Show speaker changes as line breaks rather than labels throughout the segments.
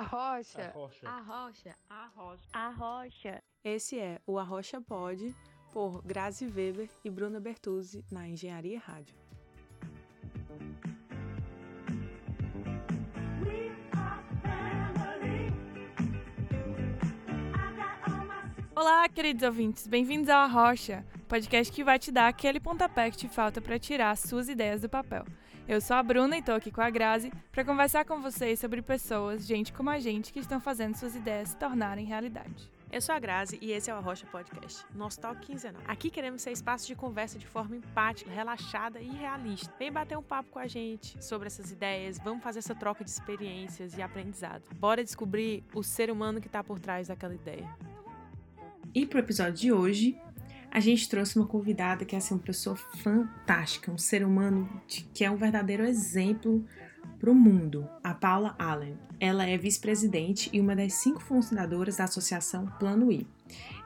Arrocha.
Arrocha.
Arrocha.
Arrocha.
Arrocha.
Esse é o Arrocha Pod, por Grazi Weber e Bruna Bertuzzi, na Engenharia Rádio.
Olá, queridos ouvintes, bem-vindos ao Arrocha, podcast que vai te dar aquele pontapé que te falta para tirar suas ideias do papel. Eu sou a Bruna e tô aqui com a Grazi para conversar com vocês sobre pessoas, gente como a gente, que estão fazendo suas ideias se tornarem realidade.
Eu sou a Grazi e esse é o Arrocha Podcast, nosso talk quinzenal. Aqui queremos ser espaço de conversa de forma empática, relaxada e realista. Vem bater um papo com a gente sobre essas ideias, vamos fazer essa troca de experiências e aprendizado. Bora descobrir o ser humano que está por trás daquela ideia. E pro episódio de hoje, a gente trouxe uma convidada que é assim, uma pessoa fantástica, um ser humano de, que é um verdadeiro exemplo para o mundo, a Paula Allen. Ela é vice-presidente e uma das cinco fundadoras da associação Plano I.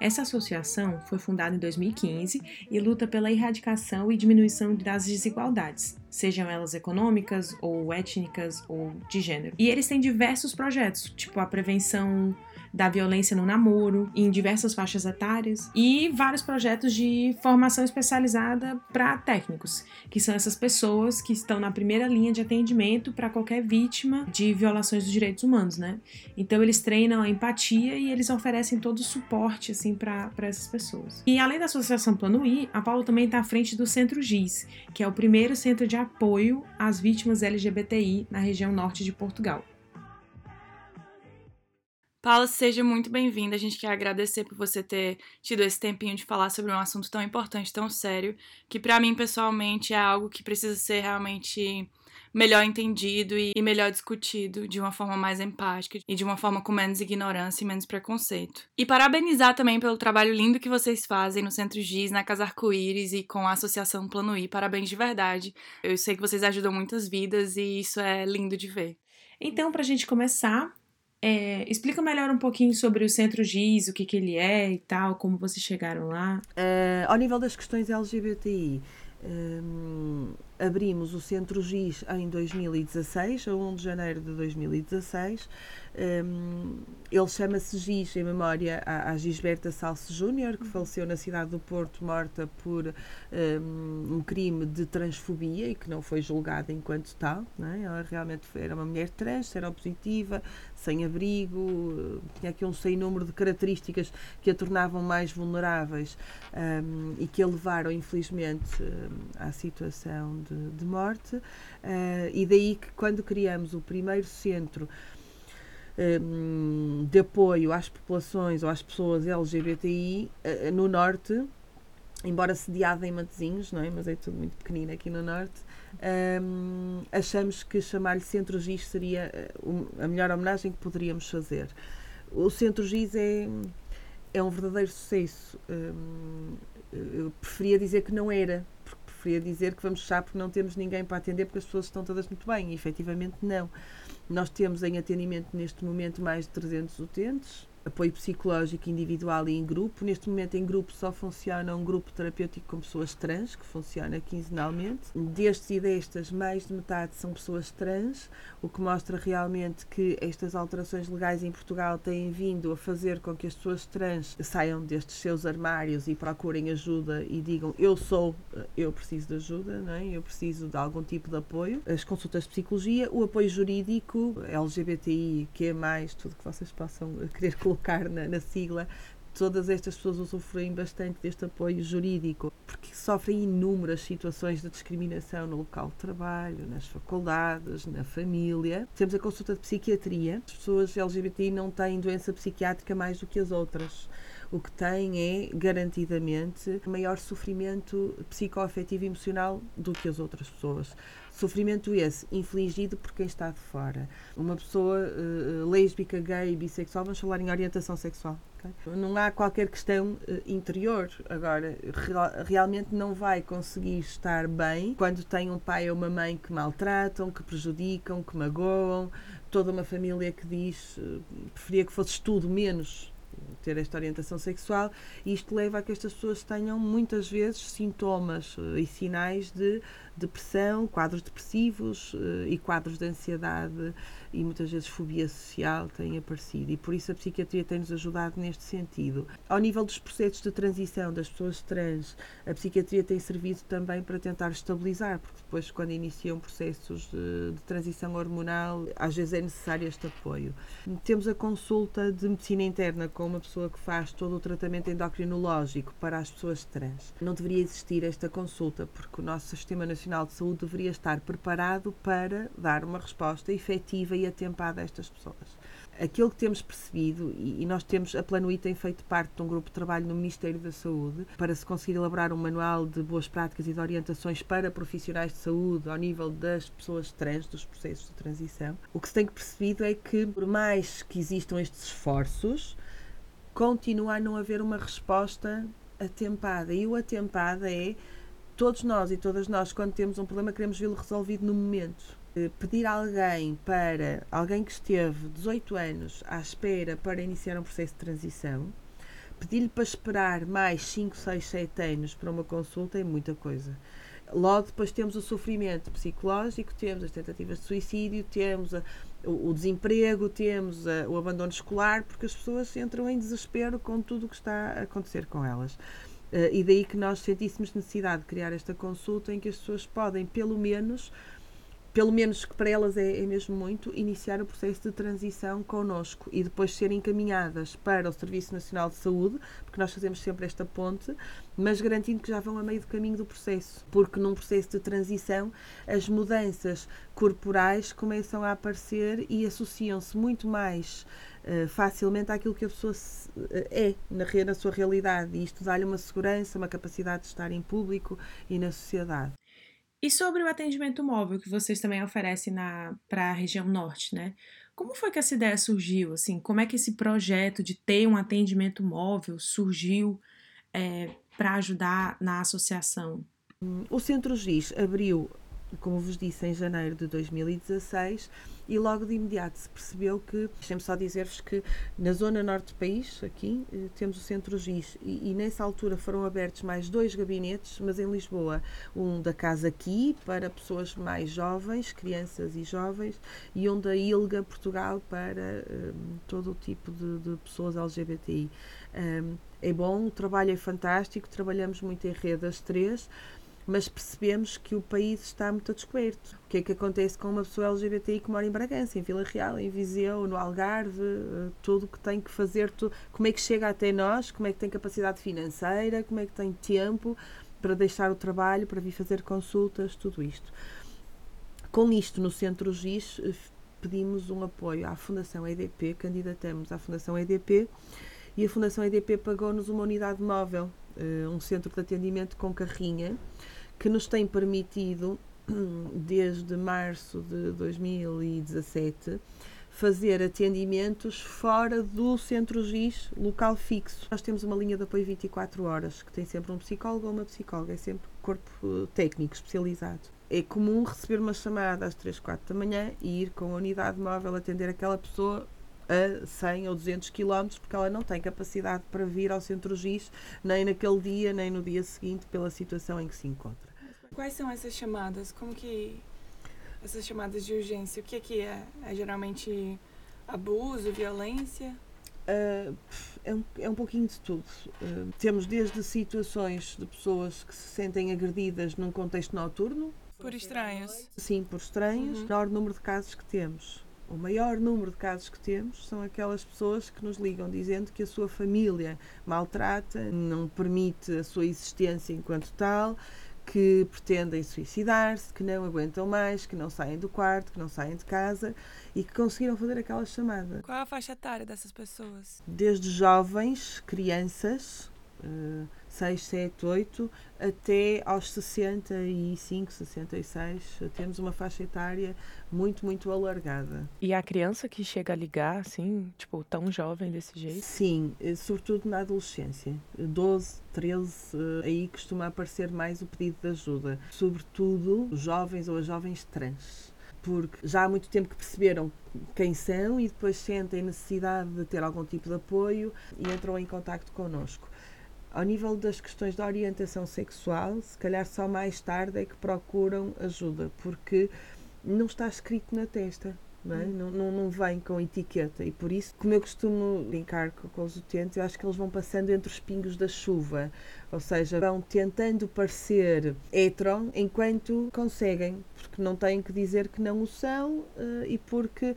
Essa associação foi fundada em 2015 e luta pela erradicação e diminuição das desigualdades, sejam elas econômicas ou étnicas ou de gênero. E eles têm diversos projetos, tipo a prevenção da violência no namoro, em diversas faixas etárias, e vários projetos de formação especializada para técnicos, que são essas pessoas que estão na primeira linha de atendimento para qualquer vítima de violações dos direitos humanos, né? Então eles treinam a empatia e eles oferecem todo o suporte assim para essas pessoas. E além da Associação Plano I, a Paula também está à frente do Centro GIS, que é o primeiro centro de apoio às vítimas LGBTI na região norte de Portugal. Paula, seja muito bem-vinda. A gente quer agradecer por você ter tido esse tempinho de falar sobre um assunto tão importante, tão sério, que para mim pessoalmente é algo que precisa ser realmente melhor entendido e melhor discutido de uma forma mais empática e de uma forma com menos ignorância e menos preconceito. E parabenizar também pelo trabalho lindo que vocês fazem no Centro GIS, na Casa Arco-Íris e com a Associação Plano I. Parabéns de verdade. Eu sei que vocês ajudam muitas vidas e isso é lindo de ver. Então, para a gente começar, é, explica melhor um pouquinho sobre o Centro GIS, o que, que ele é e tal, como vocês chegaram lá.
Uh, ao nível das questões LGBTI, um, abrimos o Centro GIS em 2016, a 1 de janeiro de 2016. Um, ele chama-se GIS em memória à, à Gisberta Salso Júnior, que faleceu na cidade do Porto, morta por um, um, crime de transfobia e que não foi julgada enquanto tal. É? Ela realmente era uma mulher trans, seropositiva, sem abrigo, tinha aqui um sem número de características que a tornavam mais vulneráveis um, e que a levaram, infelizmente, à situação de, de morte. Uh, e daí que, quando criamos o primeiro centro um, de apoio às populações ou às pessoas LGBTI uh, no Norte, embora sediada em Matezinhos, não é? mas é tudo muito pequenino aqui no Norte, um, achamos que chamar-lhe Centro GIS seria a melhor homenagem que poderíamos fazer. O Centro GIS é, é um verdadeiro sucesso. Um, eu preferia dizer que não era, porque preferia dizer que vamos fechar porque não temos ninguém para atender porque as pessoas estão todas muito bem e efetivamente não. Nós temos em atendimento neste momento mais de 300 utentes, apoio psicológico individual e em grupo. Neste momento, em grupo, só funciona um grupo terapêutico com pessoas trans, que funciona quinzenalmente. Destes e destas, mais de metade são pessoas trans, o que mostra realmente que estas alterações legais em Portugal têm vindo a fazer com que as pessoas trans saiam destes seus armários e procurem ajuda e digam: Eu sou, eu preciso de ajuda, não é? eu preciso de algum tipo de apoio. As consultas de psicologia, o apoio jurídico, LGBTI, que é mais, tudo que vocês possam querer colocar colocar na, na sigla, todas estas pessoas usufruem bastante deste apoio jurídico, porque sofrem inúmeras situações de discriminação no local de trabalho, nas faculdades, na família. Temos a consulta de psiquiatria. As pessoas LGBTI não têm doença psiquiátrica mais do que as outras. O que têm é, garantidamente, maior sofrimento psicoafetivo e emocional do que as outras pessoas. Sofrimento esse infligido por quem está de fora. Uma pessoa uh, lésbica, gay, bissexual, vamos falar em orientação sexual. Okay? Não há qualquer questão uh, interior. Agora, real, realmente não vai conseguir estar bem quando tem um pai ou uma mãe que maltratam, que prejudicam, que magoam, toda uma família que diz uh, preferia que fosse tudo menos ter esta orientação sexual e isto leva a que estas pessoas tenham muitas vezes sintomas e sinais de depressão, quadros depressivos uh, e quadros de ansiedade e muitas vezes fobia social têm aparecido e por isso a psiquiatria tem-nos ajudado neste sentido. Ao nível dos processos de transição das pessoas trans, a psiquiatria tem servido também para tentar estabilizar, porque depois quando iniciam processos de, de transição hormonal, às vezes é necessário este apoio. Temos a consulta de medicina interna com uma pessoa que faz todo o tratamento endocrinológico para as pessoas trans. Não deveria existir esta consulta, porque o nosso Sistema Nacional de Saúde deveria estar preparado para dar uma resposta efetiva e atempada a estas pessoas. Aquilo que temos percebido, e nós temos, a Planuí tem feito parte de um grupo de trabalho no Ministério da Saúde para se conseguir elaborar um manual de boas práticas e de orientações para profissionais de saúde ao nível das pessoas trans, dos processos de transição. O que se tem percebido é que, por mais que existam estes esforços, continua a não haver uma resposta atempada. E o atempada é todos nós e todas nós, quando temos um problema, queremos vê-lo resolvido no momento eh, pedir alguém para alguém que esteve 18 anos à espera para iniciar um processo de transição, pedir-lhe para esperar mais 5, 6, 7 anos para uma consulta é muita coisa. Logo depois temos o sofrimento psicológico, temos as tentativas de suicídio, temos a, o, o, desemprego, temos a, o abandono escolar, porque as pessoas entram em desespero com tudo o que está a acontecer com elas. Uh, e daí que nós sentíssemos necessidade de criar esta consulta em que as pessoas podem, pelo menos, pelo menos que para elas é, é, mesmo muito, iniciar o processo de transição connosco e depois serem encaminhadas para o Serviço Nacional de Saúde, porque nós fazemos sempre esta ponte, mas garantindo que já vão a meio do caminho do processo, porque num processo de transição as mudanças corporais começam a aparecer e associam-se muito mais uh, facilmente àquilo que a pessoa se, uh, é na, na sua realidade e isto dá-lhe uma segurança, uma capacidade de estar em público e na sociedade.
E sobre o atendimento móvel que vocês também oferecem para a região norte, né? Como foi que essa ideia surgiu? Assim, como é que esse projeto de ter um atendimento móvel surgiu é, para ajudar na associação?
O Centro GIS abriu, como vos disse, em janeiro de 2016 e logo de imediato se percebeu que, deixem-me só dizer-vos que na zona norte do país, aqui, eh, temos o Centro GIS e, e, nessa altura foram abertos mais dois gabinetes, mas em Lisboa, um da Casa Aqui para pessoas mais jovens, crianças e jovens, e um da ILGA Portugal para um, todo o tipo de, de pessoas LGBTI. Um, é bom, o trabalho é fantástico, trabalhamos muito em rede as três, mas percebemos que o país está muito a descoberto. O que é que acontece com uma pessoa LGBTI que mora em Bragança, em Vila Real, em Viseu, no Algarve, eh, tudo o que tem que fazer, como é que chega até nós, como é que tem capacidade financeira, como é que tem tempo para deixar o trabalho, para vir fazer consultas, tudo isto. Com isto, no Centro GIS, eh, pedimos um apoio à Fundação EDP, candidatamos à Fundação EDP e a Fundação EDP pagou-nos uma unidade móvel, eh, um centro de atendimento com carrinha, que nos tem permitido, desde março de 2017, fazer atendimentos fora do centro GIS local fixo. Nós temos uma linha de apoio 24 horas, que tem sempre um psicólogo ou uma psicóloga, é sempre corpo eh, técnico especializado. É comum receber uma chamada às 3, 4 da manhã e ir com a unidade móvel atender aquela pessoa a 100 ou 200 km porque ela não tem capacidade para vir ao centro GIS nem naquele dia nem no dia seguinte pela situação em que se encontra.
Quais são essas chamadas? Como que essas chamadas de urgência, o que é que é? É geralmente abuso, violência?
Uh, é, um, é um pouquinho de tudo. Uh, temos desde situações de pessoas que se sentem agredidas num contexto noturno.
Por estranhos?
Sim, por estranhos. Uhum. O maior número de casos que temos o maior número de casos que temos são aquelas pessoas que nos ligam dizendo que a sua família maltrata, não permite a sua existência enquanto tal, que pretendem suicidar-se, que não aguentam mais, que não saem do quarto, que não saem de casa e que conseguiram fazer aquela chamada.
Qual a faixa etária dessas pessoas?
Desde jovens, crianças, 6, 7, 8, até aos 65, 66, temos uma faixa etária muito, muito alargada.
E a criança que chega a ligar, assim, tipo, tão jovem desse jeito?
Sim, eh, sobretudo na adolescência. 12, 13, eh, aí costuma aparecer mais o pedido de ajuda. Sobretudo jovens ou as jovens trans porque já há muito tempo que perceberam quem são e depois sentem necessidade de ter algum tipo de apoio e entram em contato connosco ao nível das questões da orientação sexual, se calhar só mais tarde é que procuram ajuda, porque não está escrito na testa. Não, é? não, não, não, vem com etiqueta e por isso, como eu costumo brincar com, com os utentes, eu acho que eles vão passando entre os pingos da chuva, ou seja, vão tentando parecer hetero enquanto conseguem, porque não têm que dizer que não o são uh, e porque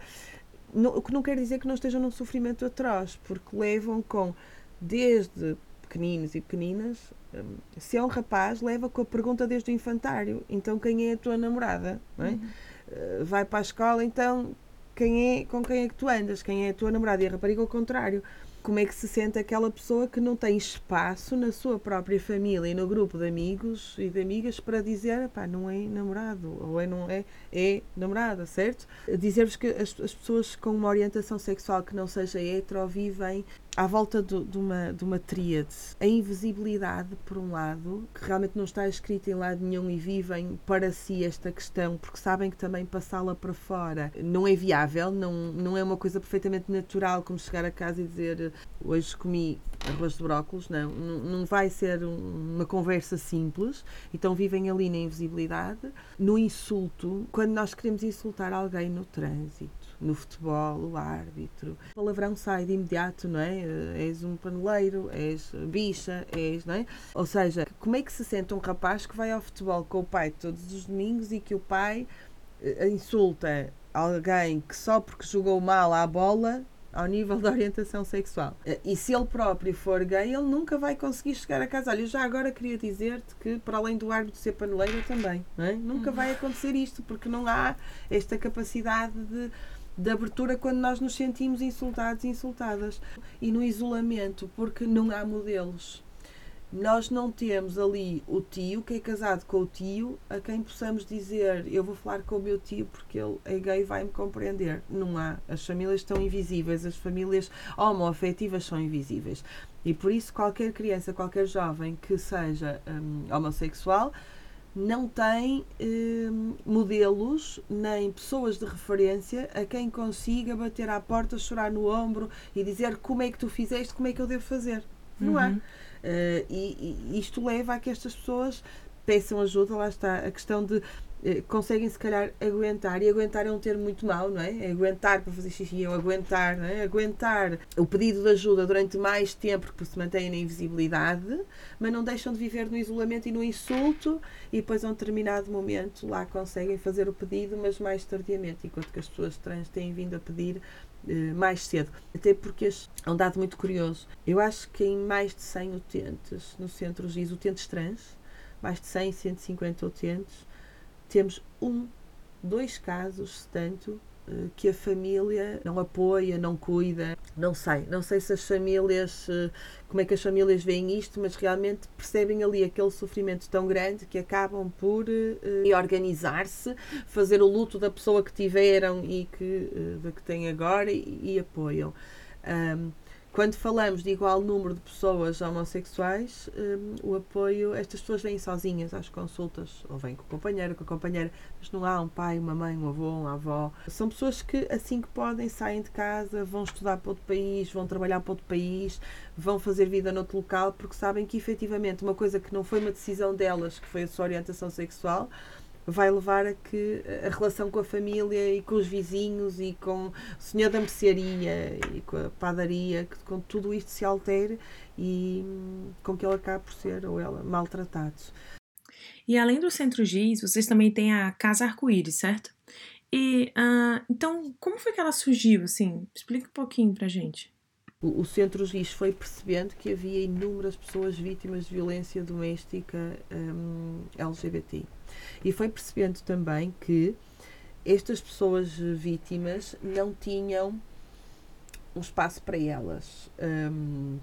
o que não quer dizer que não estejam num sofrimento atroz, porque levam com desde pequeninos e pequeninas, um, se é um rapaz, leva com a pergunta desde o infantário, então quem é a tua namorada? É? Uhum. Uh, vai para a escola, então quem é, com quem é que tu andas? Quem é a tua namorada? E a rapariga ao contrário como é que se sente aquela pessoa que não tem espaço na sua própria família e no grupo de amigos e de amigas para dizer, pá, não é namorado, ou é não é, é namorada, certo? Dizer-vos que as, as, pessoas com uma orientação sexual que não seja hetero vivem à volta do, de, uma, de uma tríade. A invisibilidade, por um lado, que realmente não está escrita em lado nenhum e vivem para si esta questão, porque sabem que também passá-la para fora não é viável, não, não é uma coisa perfeitamente natural, como chegar a casa e dizer hoje comi arroz de brócolis, não, não vai ser uma conversa simples, então vivem ali na invisibilidade. No insulto, quando nós queremos insultar alguém no trânsito, no futebol, o árbitro. O palavrão sai de imediato, não é? Eh, és um paneleiro, és bicha, és, não é? Ou seja, como é que se sente um rapaz que vai ao futebol com o pai todos os domingos e que o pai eh, insulta alguém que só porque jogou mal à bola ao nível da orientação sexual. Eh, e se ele próprio for gay, ele nunca vai conseguir chegar a casa. Olha, eu já agora queria dizer-te que, para além do árbitro ser paneleiro, também. Não é? Nunca vai acontecer isto, porque não há esta capacidade de de abertura quando nós nos sentimos insultados e insultadas. E no isolamento, porque não há modelos. Nós não temos ali o tio que é casado com o tio a quem possamos dizer eu vou falar com o meu tio porque ele é gay e vai-me compreender. Não há. As famílias estão invisíveis, as famílias homoafetivas são invisíveis. E por isso qualquer criança, qualquer jovem que seja um, homossexual não tem eh, modelos nem pessoas de referência a quem consiga bater à porta, chorar no ombro e dizer como é que tu fizeste, como é que eu devo fazer. Não uhum. há. Uh, e, e, isto leva a que estas pessoas peçam ajuda, lá está a questão de eh, conseguem se calhar aguentar, e aguentar é um termo muito mau, não é? é aguentar para fazer xixi, é aguentar, não é? Aguentar o pedido de ajuda durante mais tempo porque se mantêm na invisibilidade, mas não deixam de viver no isolamento e no insulto, e depois a um determinado momento lá conseguem fazer o pedido, mas mais tardiamente, enquanto que as pessoas trans têm vindo a pedir eh, mais cedo. Até porque é um dado muito curioso. Eu acho que em mais de 100 utentes no centro GIS, utentes trans, mais de 100, 150 utentes, temos um, dois casos, tanto, eh, que a família não apoia, não cuida. Não sei, não sei se as famílias, eh, como é que as famílias veem isto, mas realmente percebem ali aquele sofrimento tão grande que acabam por uh, organizar-se, fazer o luto da pessoa que tiveram e que, uh, da que têm agora e, e apoiam. Um, quando falamos de igual número de pessoas homossexuais, um, o apoio, estas pessoas vêm sozinhas às consultas, ou vêm com o companheiro, com a companheira, mas não há um pai, uma mãe, um avô, uma avó. São pessoas que, assim que podem, saem de casa, vão estudar para outro país, vão trabalhar para outro país, vão fazer vida noutro local, porque sabem que efetivamente uma coisa que não foi uma decisão delas, que foi a sua orientação sexual, vai levar a que a relação com a família e com os vizinhos e com o senhor da mercearia e com a padaria, que com tudo isto se altere e hum, com que ele acabe por ser ou ela maltratados.
E além do Centro Giz, vocês também têm a Casa Arco-Íris, certo? E uh, então, como foi que ela surgiu? Assim, explica um pouquinho pra gente.
O, o Centro Giz foi percebendo que havia inúmeras pessoas vítimas de violência doméstica um, LGBT e foi percebendo também que estas pessoas vítimas não tinham um espaço para elas. Um,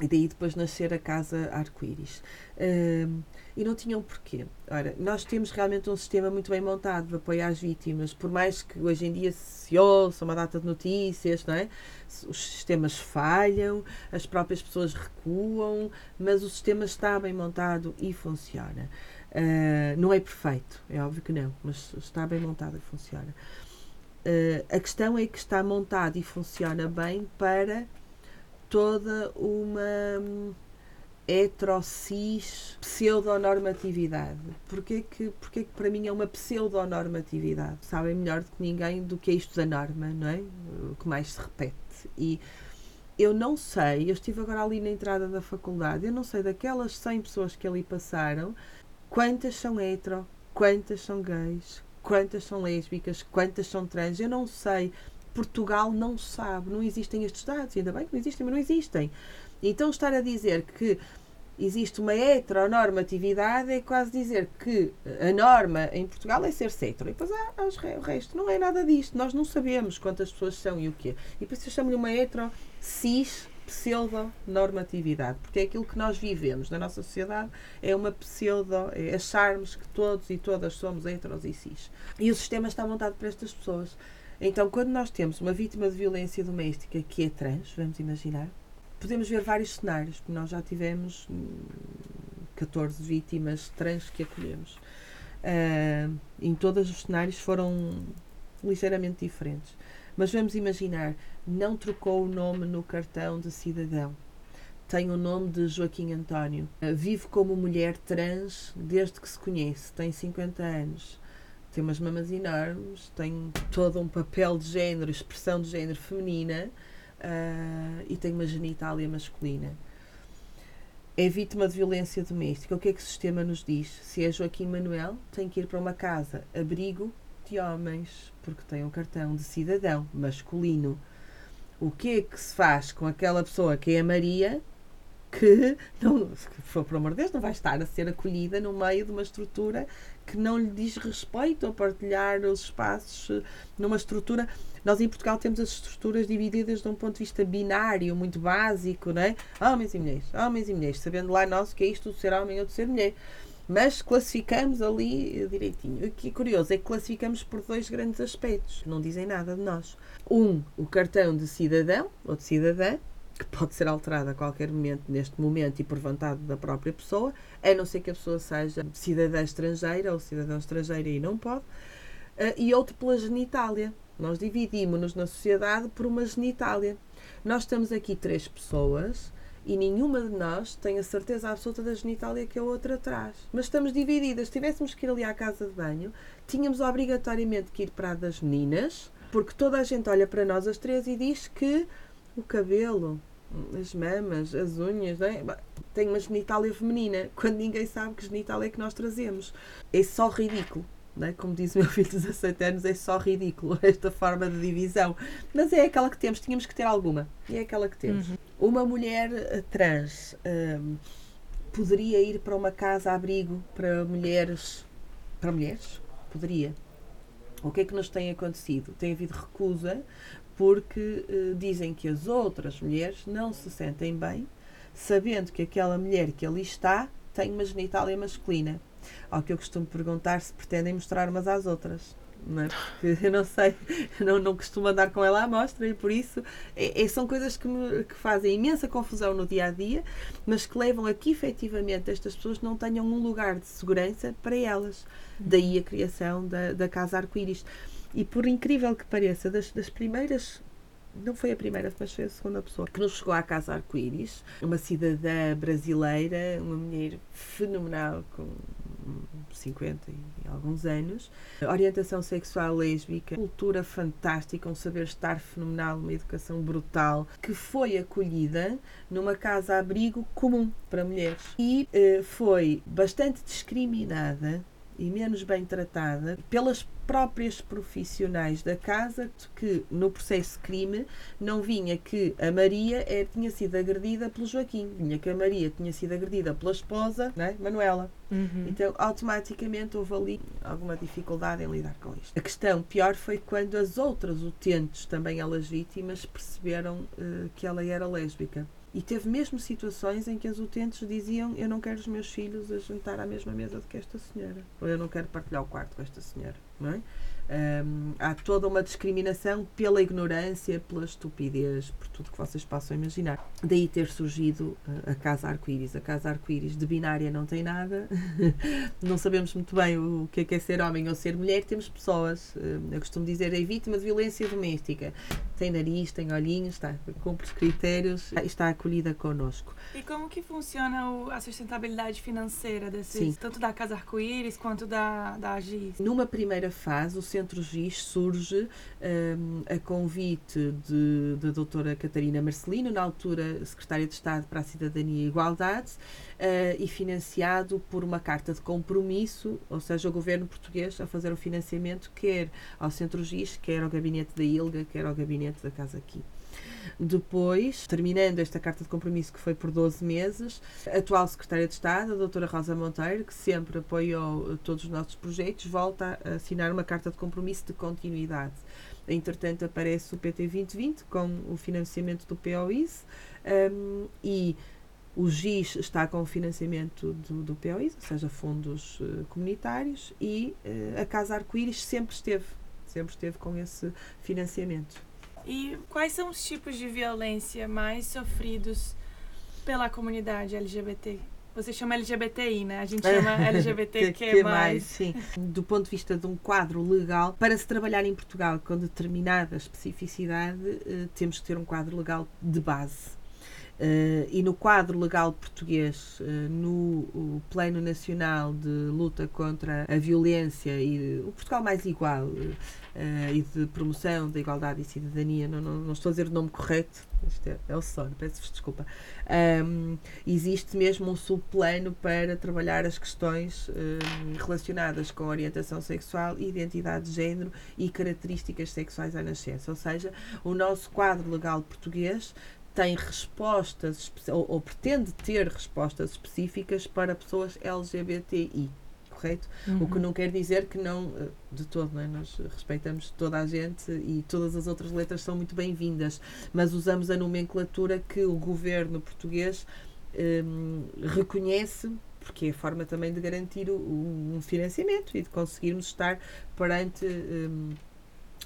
e daí depois nascer a Casa Arco-Íris. Um, e não tinham porquê. Ora, nós temos realmente um sistema muito bem montado de apoio às vítimas, por mais que hoje em dia se ouça uma data de notícias, não é? os sistemas falham, as próprias pessoas recuam, mas o sistema está bem montado e funciona. Uh, não é perfeito, é óbvio que não, mas está bem montado e funciona. Uh, a questão é que está montado e funciona bem para toda uma heterocis pseudonormatividade. Porquê que, porquê que para mim é uma pseudonormatividade? Sabem melhor do que ninguém do que é isto da norma, não é? O que mais se repete. E eu não sei, eu estive agora ali na entrada da faculdade, eu não sei daquelas 100 pessoas que ali passaram, quantas são hetero, quantas são gays, quantas são lésbicas, quantas são trans, eu não sei. Portugal não sabe, não existem estes dados, ainda bem que não existem, mas não existem. Então estar a dizer que existe uma heteronormatividade é quase dizer que a norma em Portugal é ser hetero. E depois há, há o resto. Não é nada disto. Nós não sabemos quantas pessoas são e o quê. E isso eu chamo-lhe uma hetero cis pseudo-normatividade, porque é aquilo que nós vivemos na nossa sociedade, é uma pseudo, é acharmos que todos e todas somos heteros e cis. E o sistema está montado para estas pessoas. Então, quando nós temos uma vítima de violência doméstica que é trans, vamos imaginar, podemos ver vários cenários, porque nós já tivemos 14 hum, vítimas trans que acolhemos. Uh, em todos os cenários foram ligeiramente diferentes. Mas vamos imaginar, não trocou o nome no cartão de cidadão. Tem o nome de Joaquim António. Uh, vive como mulher trans desde que se conhece. Tem 50 anos. Tem umas mamas enormes. Tem todo um papel de género, expressão de género feminina uh, e tem uma genitália masculina. É vítima de violência doméstica. O que é que o sistema nos diz? Se é Joaquim Manuel, tem que ir para uma casa abrigo de homens, porque tem um cartão de cidadão masculino. O que é que se faz com aquela pessoa que é a Maria, que, não, for, por amor de Deus, não vai estar a ser acolhida no meio de uma estrutura que não lhe diz respeito a partilhar os espaços eh, numa estrutura. Nós em Portugal temos as estruturas divididas de um ponto de vista binário, muito básico, não é? Homens e mulheres, homens e mulheres, sabendo lá nós que é isto de ser homem ou de ser mulher. Mas classificamos ali direitinho. O que é curioso é que classificamos por dois grandes aspectos, que não dizem nada de nós. Um, o cartão de cidadão ou de cidadã, que pode ser alterado a qualquer momento, neste momento e por vontade da própria pessoa, a não ser que a pessoa seja cidadã estrangeira ou cidadão estrangeiro e não pode, uh, e outro pela genitália. Nós dividimos-nos na sociedade por uma genitália. Nós estamos aqui três pessoas e nenhuma de nós tem a certeza absoluta da genitália que a outra traz. Mas estamos divididas. Se tivéssemos que ir ali à casa de banho, tínhamos obrigatoriamente que ir para a das meninas, porque toda a gente olha para nós as três e diz que o cabelo, as mamas, as unhas, é? tem uma genitália feminina, quando ninguém sabe que genitália é que nós trazemos. É só ridículo. É? Como diz o meu filho de 17 anos, é só ridículo esta forma de divisão. Mas é aquela que temos, tínhamos que ter alguma. E é aquela que temos. Uhum. Uma mulher eh, trans um, poderia ir para uma casa-abrigo para mulheres. Para mulheres? Poderia. O que é que nos tem acontecido? Tem havido recusa porque uh, dizem que as outras mulheres não se sentem bem sabendo que aquela mulher que ali está tem uma genitália masculina. Ao que eu costumo perguntar se pretendem mostrar umas às outras. Não é? Porque eu não sei, não, não costumo andar com ela à mostra e por isso é, é, são coisas que, me, que fazem imensa confusão no dia a dia, mas que levam a que efetivamente estas pessoas não tenham um lugar de segurança para elas. Daí a criação da, da Casa Arco-Íris. E por incrível que pareça, das, das primeiras não foi a primeira, mas foi a segunda pessoa que nos chegou à Casa Arco-Íris, uma cidadã brasileira, uma mulher fenomenal, com 50 e alguns anos, orientação sexual lésbica, cultura fantástica, um saber estar fenomenal, uma educação brutal, que foi acolhida numa casa-abrigo comum para mulheres. E eh, foi bastante discriminada e menos bem tratada pelas próprias profissionais da casa que no processo crime não vinha que a Maria é, tinha sido agredida pelo Joaquim, vinha que a Maria tinha sido agredida pela esposa, né, Manuela. Uhum. Então, automaticamente houve ali alguma dificuldade em lidar com isto. A questão pior foi quando as outras utentes, também elas vítimas, perceberam uh, que ela era lésbica. E teve mesmo situações em que as utentes diziam: Eu não quero os meus filhos a jantar à mesma mesa do que esta senhora. Ou eu não quero partilhar o quarto com esta senhora. Não há toda uma discriminação pela ignorância, pela estupidez, por tudo que vocês possam imaginar. Daí ter surgido uh, a Casa Arco-Íris. A Casa Arco-Íris de binária não tem nada, não sabemos muito bem o que é, que é ser homem ou ser mulher, temos pessoas. Uh, eu costumo dizer, é vítima de violência doméstica. Tem nariz, tem olhinhos, está, cumpre os critérios, está acolhida connosco.
E como que funciona o, a sustentabilidade financeira desses, tanto da Casa Arco-Íris quanto da, da AGIS?
Numa primeira fase, o Centro GIS surge um, a convite de, da doutora Catarina Marcelino, na altura secretária de Estado para a Cidadania e Igualdade, uh, e financiado por uma carta de compromisso, ou seja, o governo português a fazer o financiamento quer ao Centro GIS, quer ao gabinete da ILGA, quer ao gabinete da Casa Aqui. Depois, terminando esta carta de compromisso que foi por 12 meses, a atual Secretária de Estado, a doutora Rosa Monteiro, que sempre apoiou todos os nossos projetos, volta a assinar uma carta de compromisso de continuidade. Entretanto, aparece o PT 2020 com o financiamento do POIS um, e o GIS está com o financiamento do, do POIS, ou seja, fundos uh, comunitários, e uh, a Casa Arco-Íris sempre esteve, sempre esteve com esse financiamento.
E quais são os tipos de violência mais sofridos pela comunidade LGBT? Você chama LGBTI, né? A gente chama LGBTQ+. mais,
sim. Do ponto de vista de um quadro legal, para se trabalhar em Portugal com determinada especificidade, eh, temos que ter um quadro legal de base. Uh, e no quadro legal português, uh, no Plano Nacional de Luta contra a Violência e o Portugal mais igual uh, e de promoção da igualdade e cidadania, não, não, não, estou a dizer o nome correto, isto é, é o sono, peço-vos desculpa. Um, existe mesmo um subplano para trabalhar as questões relacionadas com orientação sexual, identidade de género e características sexuais à nascença. Ou seja, o nosso quadro legal português tem respostas ou, ou, pretende ter respostas específicas para pessoas LGBTI, correto? Uhum. O que uhum. não quer dizer que não, eh, de todo, não é? nós respeitamos toda a gente e todas as outras letras são muito bem-vindas, mas usamos a nomenclatura que o governo português um, reconhece porque é a forma também de garantir um financiamento e de conseguirmos estar perante um,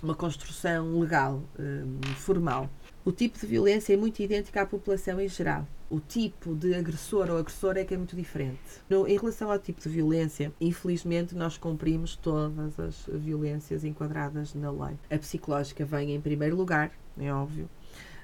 uma construção legal, um, formal. O tipo de violência é muito idêntico à população em geral. O tipo de agressor ou agressor é que é muito diferente. No, em relação ao tipo de violência, infelizmente nós cumprimos todas as violências enquadradas na lei. A psicológica vem em primeiro lugar, é óbvio.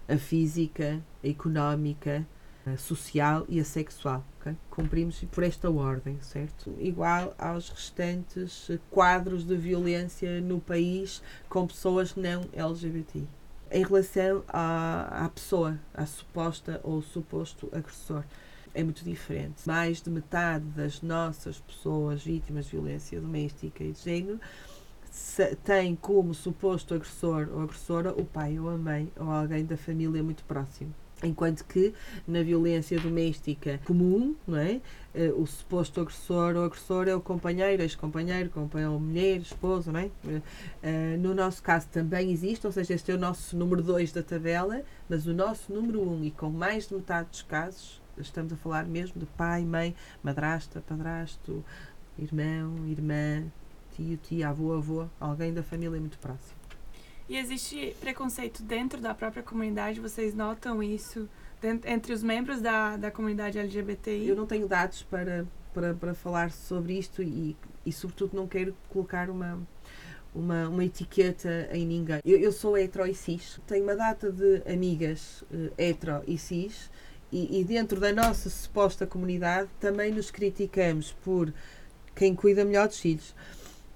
A física, a económica, a social e a sexual. Okay? Cumprimos por esta ordem, certo? Igual aos restantes quadros de violência no país com pessoas não LGBTI em relação à, à pessoa, à suposta ou suposto agressor. É muito diferente. Mais de metade das nossas pessoas vítimas de violência doméstica e de género tem como suposto agressor ou agressora o pai ou a mãe ou alguém da família muito próximo. Enquanto que na violência doméstica comum, não é? Uh, o suposto agressor ou agressor é o companheiro, ex-companheiro, companheiro, mulher, esposo, não é? Uh, no nosso caso também existe, ou seja, este é o nosso número 2 da tabela, mas o nosso número 1 um, e com mais de metade dos casos, estamos a falar mesmo de pai, mãe, madrasta, padrasto, irmão, irmã, tio, tia, avô, avô, alguém da família muito próximo.
E existe preconceito dentro da própria comunidade? Vocês notam isso dentro, entre os membros da, da comunidade LGBTI?
Eu não tenho dados para, para, para falar sobre isto e, e, sobretudo, não quero colocar uma, uma, uma etiqueta em ninguém. Eu, eu sou hetero e cis, tenho uma data de amigas uh, hetero e cis, e, e dentro da nossa suposta comunidade também nos criticamos por quem cuida melhor dos filhos,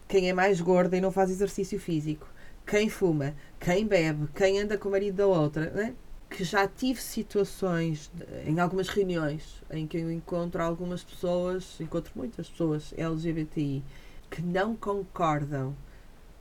quem é mais gorda e não faz exercício físico quem fuma, quem bebe, quem anda com o marido da outra, né? que já tive situações em algumas reuniões em que eu encontro algumas pessoas, encontro muitas pessoas LGBTI que não concordam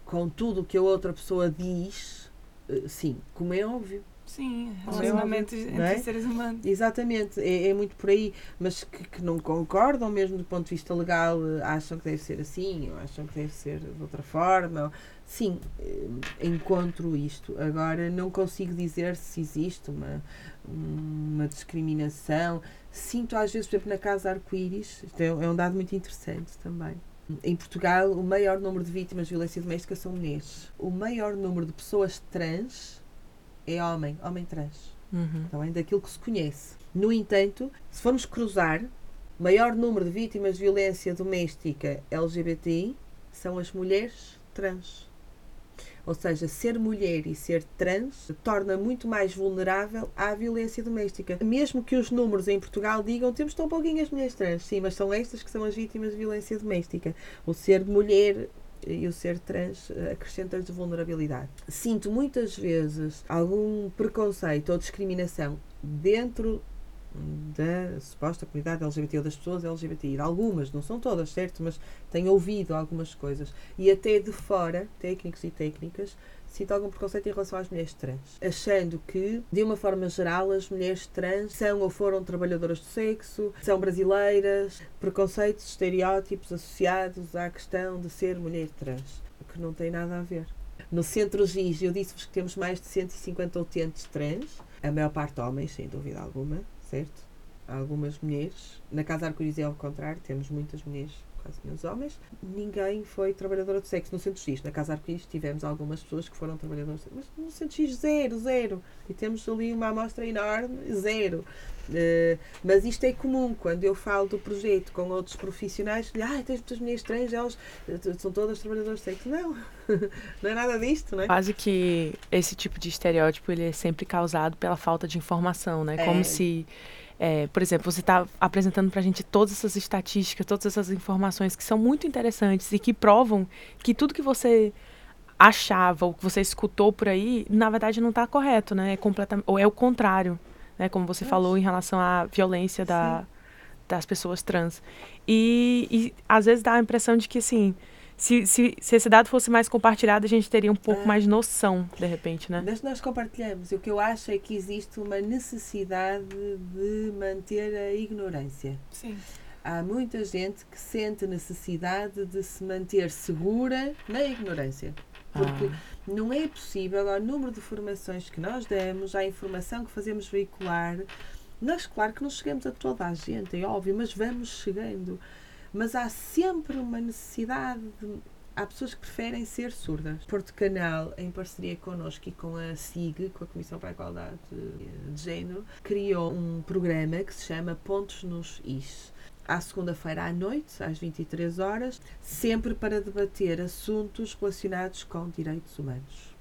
com tudo o que a outra pessoa diz, eh, sim, como é óbvio,
Sim, relacionamentos entre é? seres humanos.
Exatamente, é, é, muito por aí, mas que, que, não concordam mesmo do ponto de vista legal, eh, acham que deve ser assim, ou acham que deve ser de outra forma. Ou, sim, eh, encontro isto. Agora não consigo dizer se existe uma, uma discriminação. Sinto às vezes, por exemplo, na casa arco-íris, isto é, é um dado muito interessante também Em Portugal, o maior número de vítimas de violência doméstica são mulheres. O maior número de pessoas trans é homem, homem trans.
Uhum.
Também daquilo que se conhece. No entanto, se formos cruzar, maior número de vítimas de violência doméstica LGBTI são as mulheres trans. Ou seja, ser mulher e ser trans torna muito mais vulnerável à violência doméstica. Mesmo que os números em Portugal digam temos tão pouquinhas mulheres trans, sim, mas são estas que são as vítimas de violência doméstica. O ser mulher e o ser trans eh, acrescenta-lhes vulnerabilidade. Sinto muitas vezes algum preconceito ou discriminação dentro da suposta comunidade LGBT ou das pessoas LGBTI, algumas, não são todas, certo? Mas tenho ouvido algumas coisas e até de fora, técnicos e técnicas, sinto algum preconceito em relação às mulheres trans, achando que, de uma forma geral, as mulheres trans são ou foram trabalhadoras do sexo, são brasileiras, preconceitos, estereótipos associados à questão de ser mulher trans, o que não tem nada a ver. No Centro GIS, eu disse-vos que temos mais de 150 utentes trans, a maior parte homens, sem dúvida alguma, certo? Há algumas mulheres. Na Casa Arco-Íris é ao contrário, temos muitas mulheres, quase nenhum homens. Ninguém foi trabalhadora do sexo no Centro X. Na Casa Arco-Íris tivemos algumas pessoas que foram trabalhadoras do sexo, mas no Centro X, zero, zero. E temos ali uma amostra enorme, zero. Uh, mas isto é comum quando eu falo do projeto com outros profissionais. Ah, tens muitas mulheres trans, elas eh, são todas trabalhadoras do sexo. Não, não é nada disto, não é?
Quase que esse tipo de estereótipo ele é sempre causado pela falta de informação, né?
É.
Como se, é, por exemplo, você está apresentando para a gente todas essas estatísticas, todas essas informações que são muito interessantes e que provam que tudo que você achava ou que você escutou por aí, na verdade não está correto, né? É completamente, ou é o contrário, né? Como você falou em relação à violência da, das pessoas trans. E, e às vezes dá a impressão de que, assim, se, se, se esse dado fosse mais compartilhado, a gente teria um pouco
É.
mais noção, de repente, né?
Mas nós compartilhamos. O que eu acho é que existe uma necessidade de manter a ignorância.
Sim.
Há muita gente que sente necessidade de se manter segura na ignorância. Porque
Ah.
não é possível, ao número de formações que nós damos, à informação que fazemos veicular, nós, claro que não chegamos a toda a gente, é óbvio, mas vamos chegando. Mas há sempre uma necessidade de. Há pessoas que preferem ser surdas. Porto Canal, em parceria connosco e com a SIG, com a Comissão para a Igualdade de Género, criou um programa que se chama Pontos nos Is à segunda-feira à noite, às 23 horas, sempre para debater assuntos relacionados com direitos humanos.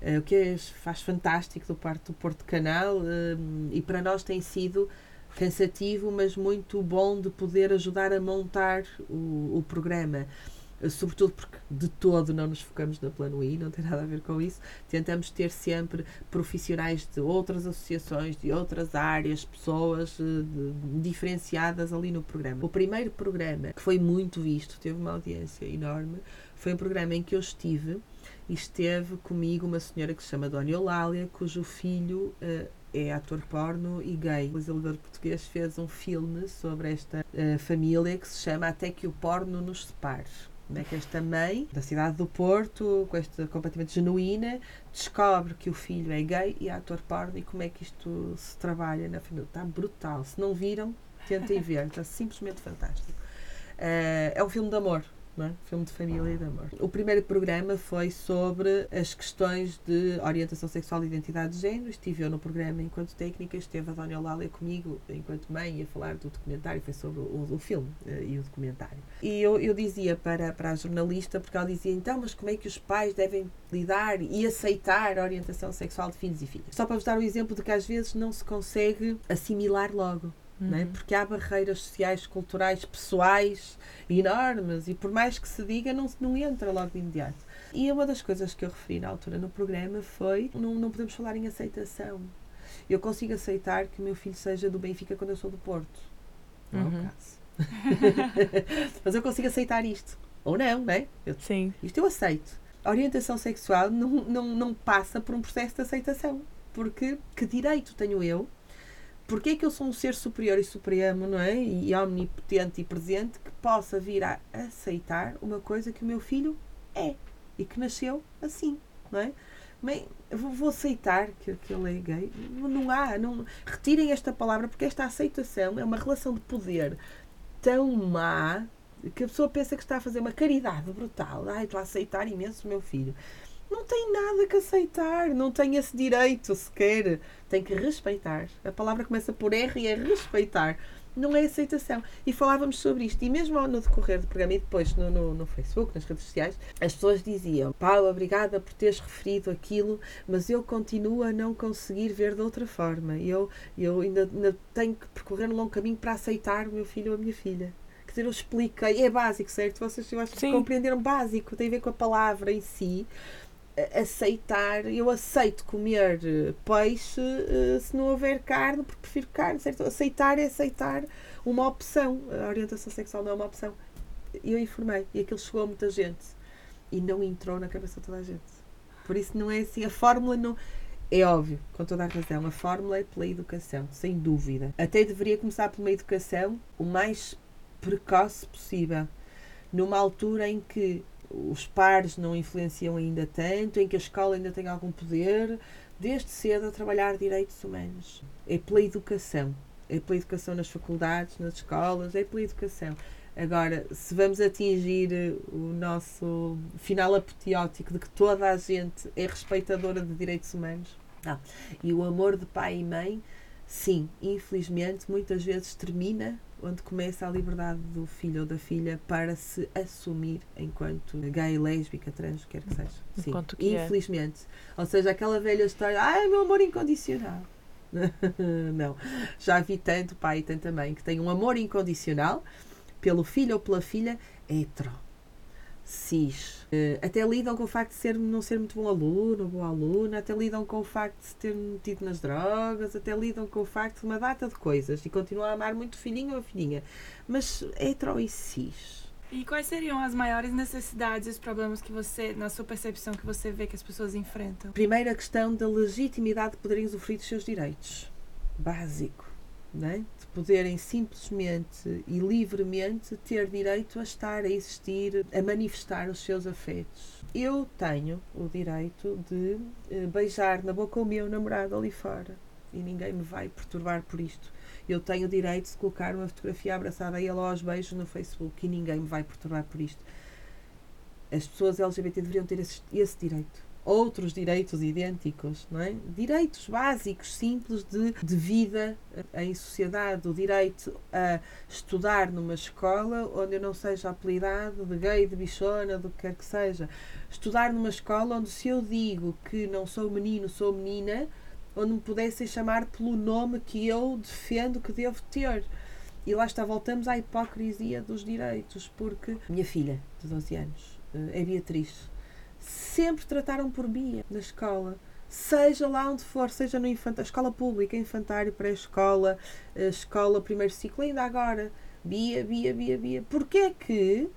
Eh, o que é, faz fantástico do parte do Porto Canal eh, e para nós tem sido cansativo, mas muito bom de poder ajudar a montar o, o programa. Eh, Sobretudo porque de todo não nos focamos na Plano I, não tem nada a ver com isso. Tentamos ter sempre profissionais de outras associações, de outras áreas, pessoas eh, diferenciadas ali no programa. O primeiro programa, que foi muito visto, teve uma audiência enorme, foi um programa em que eu estive e esteve comigo uma senhora que se chama Dona Eulália, cujo filho eh, é ator porno e gay. O realizador português fez um filme sobre esta eh, família que se chama Até que o porno nos separe. Como é que esta mãe, da cidade do Porto, com esta completamente genuína, descobre que o filho é gay e é ator porno e como é que isto se trabalha na família. Está brutal. Se não viram, tentem ver. Está simplesmente fantástico. Eh, é um filme de amor, é? Filme de família e de amor. O primeiro programa foi sobre as questões de orientação sexual e identidade de género. Estive eu no programa enquanto técnica, esteve a Dona Eulália comigo enquanto mãe a falar do documentário, foi sobre o, o filme eh, e o documentário. E eu, eu dizia para, para a jornalista, porque ela dizia, então, mas como é que os pais devem lidar e aceitar a orientação sexual de filhos e filhas? Só para vos dar um exemplo de que às vezes não se consegue assimilar logo não é? porque há barreiras sociais, culturais, pessoais enormes e por mais que se diga, não, não entra logo de imediato. E uma das coisas que eu referi na altura no programa foi: não, não podemos falar em aceitação. Eu consigo aceitar que o meu filho seja do Benfica quando eu sou do Porto. Não é o
Uhum.
caso. Mas eu consigo aceitar isto. Ou não, não é? Eu
Sim.
isto eu aceito. A orientação sexual não, não, não passa por um processo de aceitação. Porque que direito tenho eu? Porque é que eu sou um ser superior e supremo, não é? E omnipotente e presente que possa vir a aceitar uma coisa que o meu filho é e que nasceu assim, não é? Bem, vou, aceitar que, que ele é gay. Não há, não, retirem esta palavra porque esta aceitação é uma relação de poder tão má que a pessoa pensa que está a fazer uma caridade brutal. Ai, estou a aceitar imenso o meu filho. Não tem nada que aceitar, não tem esse direito sequer. Tem que respeitar. A palavra começa por R e é respeitar não é aceitação. E falávamos sobre isto. E mesmo no decorrer do programa e depois no, no, no, Facebook, nas redes sociais, as pessoas diziam: Paulo, obrigada por teres referido aquilo, mas eu continuo a não conseguir ver de outra forma. Eu, eu ainda, ainda tenho que percorrer um longo caminho para aceitar o meu filho ou a minha filha. Quer dizer, eu expliquei, é básico, certo? Vocês, eu acho que compreenderam básico, tem a ver com a palavra em si aceitar, eu aceito comer eh, peixe uh, se não houver carne, porque prefiro carne, certo? Aceitar é aceitar uma opção. A orientação sexual não é uma opção. Eu informei e aquilo chegou a muita gente e não entrou na cabeça de toda a gente. Por isso não é assim, a fórmula não. É óbvio, com toda a razão, a fórmula é pela educação, sem dúvida. Até deveria começar por uma educação o mais precoce possível, numa altura em que os pares não influenciam ainda tanto, em que a escola ainda tem algum poder, desde cedo a trabalhar direitos humanos. É pela educação. É pela educação nas faculdades, nas escolas, é pela educação. Agora, se vamos atingir eh, o nosso final apoteótico de que toda a gente é respeitadora de direitos humanos, não. E o amor de pai e mãe, sim, infelizmente, muitas vezes termina onde começa a liberdade do filho ou da filha para se assumir enquanto gay, lésbica, trans, quer que seja. Sim, que é. infelizmente. É. Ou seja, aquela velha história, ah, meu amor incondicional. não. Já vi tanto pai e tanta mãe que tem um amor incondicional pelo filho ou pela filha hetero cis. Uh, até lidam com o facto de ser, não ser muito bom aluno, boa aluna, até lidam com o facto de se ter metido nas drogas, até lidam com o facto de uma data de coisas e continuam a amar muito filhinho ou a filhinha. Mas hetero e cis.
E quais seriam as maiores necessidades e os problemas que você, na sua percepção, que você vê que as pessoas enfrentam?
Primeira questão da legitimidade de poderem usufruir dos seus direitos. Básico. É? de poderem simplesmente e livremente ter direito a estar, a existir, a manifestar os seus afetos. Eu tenho o direito de eh, beijar na boca o meu namorado ali fora e ninguém me vai perturbar por isto. Eu tenho o direito de colocar uma fotografia abraçada a ele aos beijos no Facebook e ninguém me vai perturbar por isto. As pessoas LGBT deveriam ter esse, esse direito outros direitos idênticos, não é? Direitos básicos, simples de, de vida em sociedade, o direito a estudar numa escola onde eu não seja apelidado de gay, de bichona, do que quer que seja. Estudar numa escola onde se eu digo que não sou menino, sou menina, onde me pudessem chamar pelo nome que eu defendo que devo ter. E lá está, voltamos à hipocrisia dos direitos, porque minha filha, de 12 anos, eh, é Beatriz, sempre trataram por Bia na escola. Seja lá onde for, seja no infant, escola pública, infantário, pré-escola, escola, primeiro ciclo, ainda agora. Bia, Bia, Bia, Bia. Porquê é que,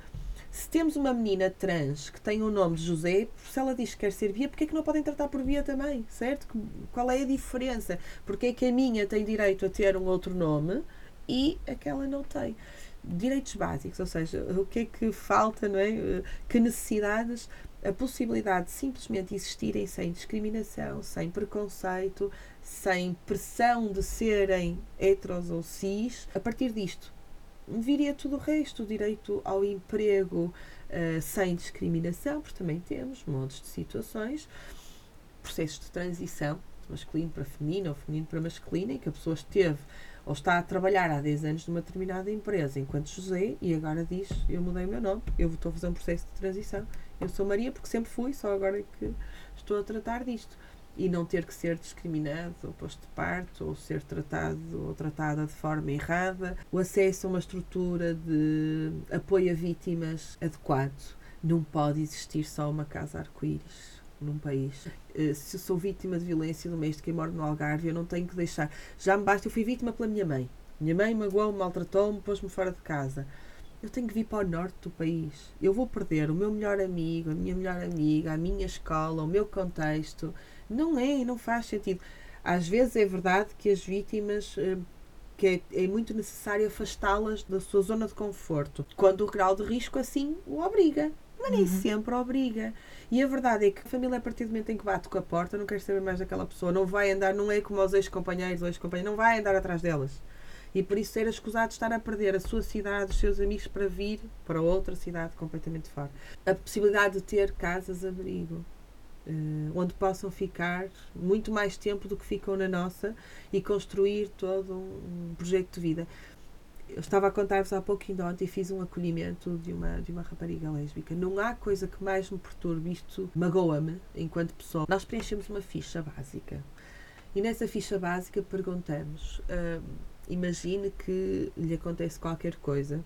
se temos uma menina trans que tem o nome de José, se ela diz que quer ser Bia, porquê é que não podem tratar por Bia também? Certo? Qual é a diferença? Porquê é que a minha tem direito a ter um outro nome e aquela não tem? Direitos básicos, ou seja, o que é que falta, não é? Que necessidades a possibilidade de simplesmente existirem sem discriminação, sem preconceito, sem pressão de serem heteros ou cis, a partir disto viria tudo o resto, o direito ao emprego uh, sem discriminação, porque também temos montes de situações, processos de transição masculino para feminino ou feminino para masculino, em que a pessoa esteve ou está a trabalhar há 10 anos numa determinada empresa enquanto José e agora diz: Eu mudei o meu nome, eu estou a fazer um processo de transição eu sou Maria porque sempre fui, só agora é que estou a tratar disto. E não ter que ser discriminado ou posto de parte ou ser tratado ou tratada de forma errada. O acesso a uma estrutura de apoio a vítimas adequado. Não pode existir só uma casa arco-íris num país. Eh, se eu sou vítima de violência doméstica e moro no Algarve, eu não tenho que deixar. Já me basta, eu fui vítima pela minha mãe. Minha mãe magoou-me, maltratou-me, pôs-me fora de casa eu tenho que vir para o norte do país. Eu vou perder o meu melhor amigo, a minha melhor amiga, a minha escola, o meu contexto. Não é, não faz sentido. Às vezes é verdade que as vítimas eh, que é, é muito necessário afastá-las da sua zona de conforto, quando o grau de risco assim o obriga. Mas nem uhum. sempre obriga. E a verdade é que a família, a partir do momento em que bate com a porta, não quer saber mais daquela pessoa, não vai andar, não é como os ex-companheiros ou ex-companheiros, não vai andar atrás delas E por isso era escusado estar a perder a sua cidade, os seus amigos, para vir para outra cidade completamente fora. A possibilidade de ter casas-abrigo. Uh, onde possam ficar muito mais tempo do que ficam na nossa e construir todo um, um projeto de vida. Eu estava a contar-vos há pouco ainda ontem e fiz um acolhimento de uma, de uma rapariga lésbica. Não há coisa que mais me perturbe, isto magoa-me enquanto pessoa. Nós preenchemos uma ficha básica e nessa ficha básica perguntamos: uh, imagine que lhe acontece qualquer coisa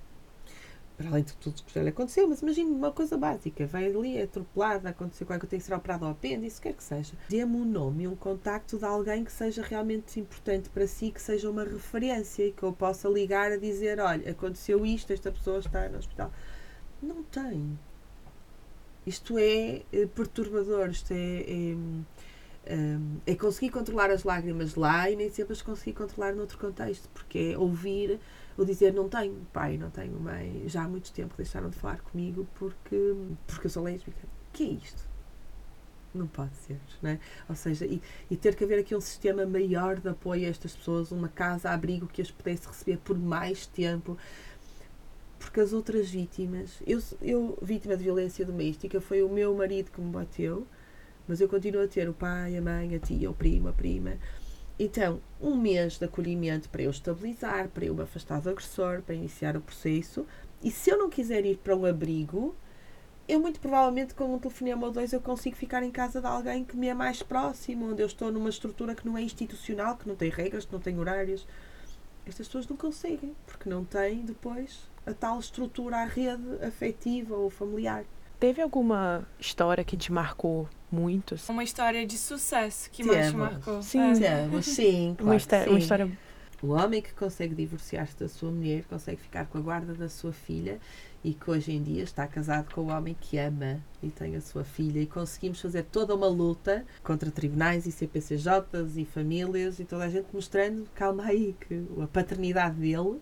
para além de tudo que já lhe aconteceu, mas imagine uma coisa básica, vai ali, é atropelada, aconteceu qualquer coisa, tem que ser operado ao apêndice, quer que seja. Dê-me um nome e um contacto de alguém que seja realmente importante para si, que seja uma referência e que eu possa ligar a dizer, olha, aconteceu isto, esta pessoa está no hospital. Não tem. Isto é, é perturbador, isto é, é é conseguir controlar as lágrimas lá e nem sempre as conseguir controlar noutro contexto, porque é ouvir ou dizer não tenho pai, não tenho mãe, já há muito tempo deixaram de falar comigo porque, porque eu sou lésbica. Que é isto? Não pode ser, não é? Ou seja, e, e ter que haver aqui um sistema maior de apoio a estas pessoas, uma casa-abrigo que as pudesse receber por mais tempo, porque as outras vítimas, eu, eu vítima de violência doméstica, foi o meu marido que me bateu, mas eu continuo a ter o pai, a mãe, a tia, o primo, a prima, então, um mês de acolhimento para eu estabilizar, para eu me afastar do agressor, para iniciar o processo. E se eu não quiser ir para um abrigo, eu muito provavelmente com um telefonema ou dois eu consigo ficar em casa de alguém que me é mais próximo, onde eu estou numa estrutura que não é institucional, que não tem regras, que não tem horários. Estas pessoas não conseguem, porque não têm depois a tal estrutura, a rede afetiva ou familiar.
Teve alguma história que te marcou muito?
Assim? Uma história de sucesso que mais marcou.
Sim, é. sim, claro,
uma, história,
sim.
uma história.
O homem que consegue divorciar-se da sua mulher, consegue ficar com a guarda da sua filha e que hoje em dia está casado com o homem que ama e tem a sua filha e conseguimos fazer toda uma luta contra tribunais e CPCJs e famílias e toda a gente mostrando, calma aí, que a paternidade dele